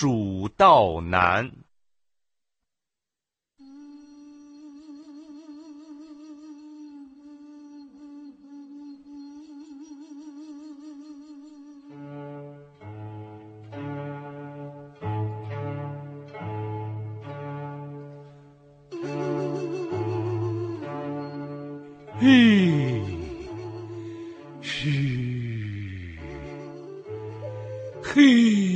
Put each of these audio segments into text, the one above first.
蜀道难。嘿，嘘，嘿，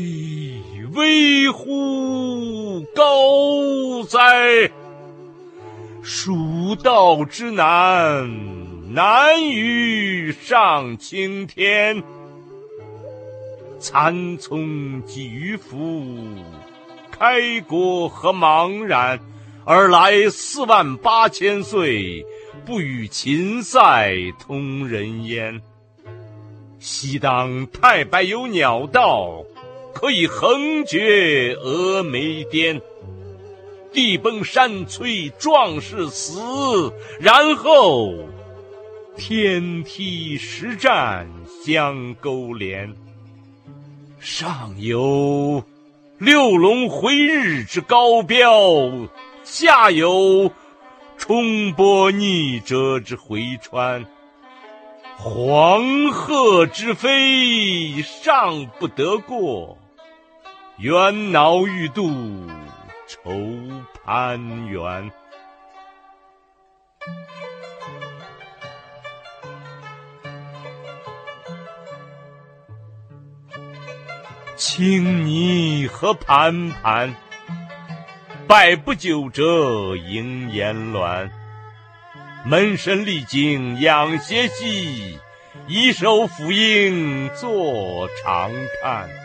高哉！蜀道之难，难于上青天。蚕丛及鱼凫，开国何茫然？而来四万八千岁。不与秦塞通人烟。西当太白有鸟道，可以横绝峨眉巅。地崩山摧壮士死，然后天梯石栈相勾连。上有六龙回日之高标，下有。冲波逆折之回川，黄鹤之飞尚不得过，猿猱欲度愁攀援。青泥何盘盘。百步九折莺燕鸾，门神历经仰斜息，以手抚膺坐长叹。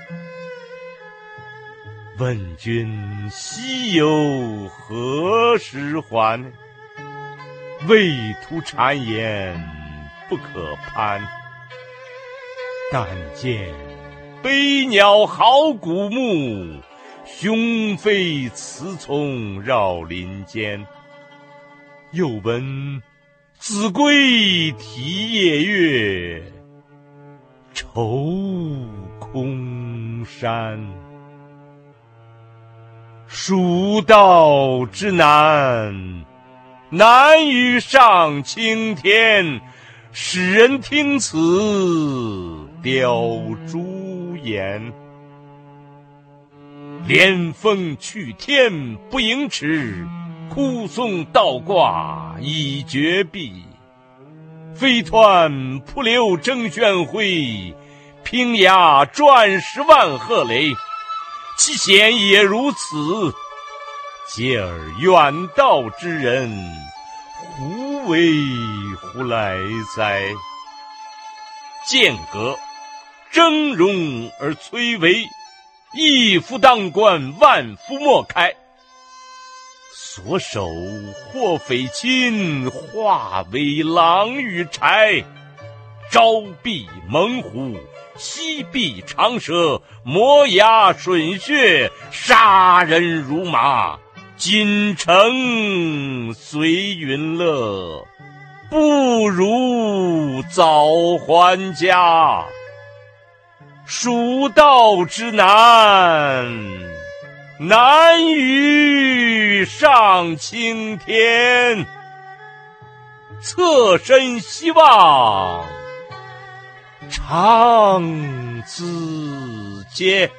问君西游何时还？畏途谗言不可攀。但见悲鸟号古木。雄飞雌从绕林间，又闻子规啼夜月，愁空山。蜀道之难，难于上青天。使人听此，凋朱颜。连峰去天不盈尺，枯松倒挂倚绝壁。飞湍瀑流争喧哗，平崖转石万壑雷。其险也如此，嗟尔远道之人，胡为乎来哉？剑阁峥嵘而崔嵬。一夫当关，万夫莫开。所守或匪亲，化为狼与豺。朝避猛虎，夕避长蛇，磨牙吮血，杀人如麻。锦城随云乐，不如早还家。蜀道之难，难于上青天。侧身西望，唐子杰。